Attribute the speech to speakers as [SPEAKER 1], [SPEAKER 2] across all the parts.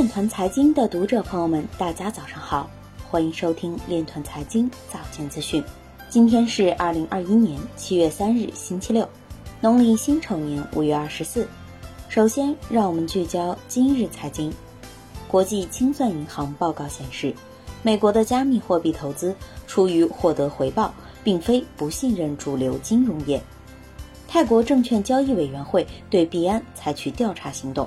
[SPEAKER 1] 链团财经的读者朋友们，大家早上好，欢迎收听链团财经早间资讯。今天是二零二一年七月三日，星期六，农历辛丑年五月二十四。首先，让我们聚焦今日财经。国际清算银行报告显示，美国的加密货币投资出于获得回报，并非不信任主流金融业。泰国证券交易委员会对币安采取调查行动。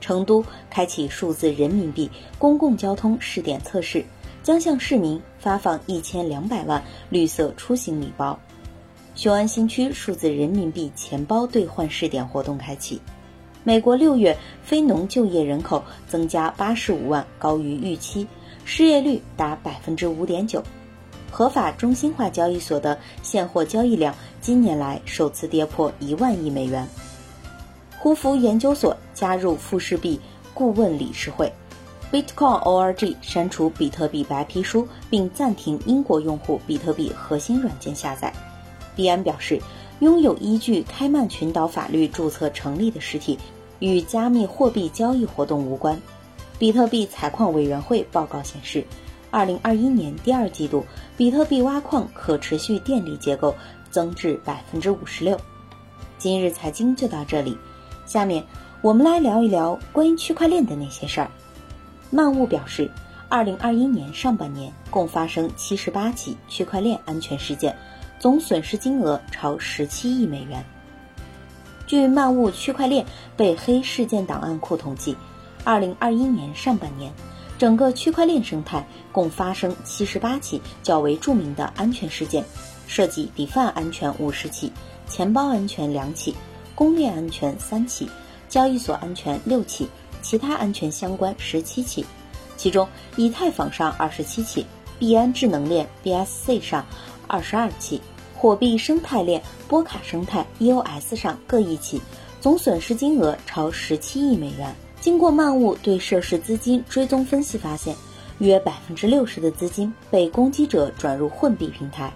[SPEAKER 1] 成都开启数字人民币公共交通试点测试，将向市民发放一千两百万绿色出行礼包。雄安新区数字人民币钱包兑换试点活动开启。美国六月非农就业人口增加八十五万，高于预期，失业率达百分之五点九。合法中心化交易所的现货交易量今年来首次跌破一万亿美元。胡佛研究所加入富士币顾问理事会，Bitcoin org 删除比特币白皮书，并暂停英国用户比特币核心软件下载。币安表示，拥有依据开曼群岛法律注册成立的实体与加密货币交易活动无关。比特币采矿委员会报告显示，二零二一年第二季度比特币挖矿可持续电力结构增至百分之五十六。今日财经就到这里。下面我们来聊一聊关于区块链的那些事儿。漫物表示，二零二一年上半年共发生七十八起区块链安全事件，总损失金额超十七亿美元。据漫物区块链被黑事件档案库统计，二零二一年上半年，整个区块链生态共发生七十八起较为著名的安全事件，涉及 DeFi 安全五十起，钱包安全两起。公链安全三起，交易所安全六起，其他安全相关十七起，其中以太坊上二十七起，币安智能链 BSC 上二十二起，火币生态链波卡生态 EOS 上各一起，总损失金额超十七亿美元。经过漫物对涉事资金追踪分析发现，约百分之六十的资金被攻击者转入混币平台。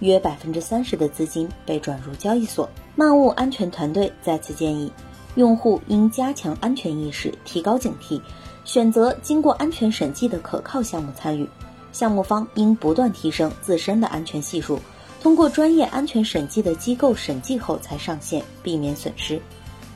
[SPEAKER 1] 约百分之三十的资金被转入交易所。漫物安全团队再次建议，用户应加强安全意识，提高警惕，选择经过安全审计的可靠项目参与。项目方应不断提升自身的安全系数，通过专业安全审计的机构审计后才上线，避免损失。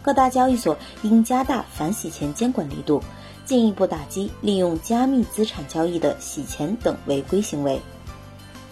[SPEAKER 1] 各大交易所应加大反洗钱监管力度，进一步打击利用加密资产交易的洗钱等违规行为。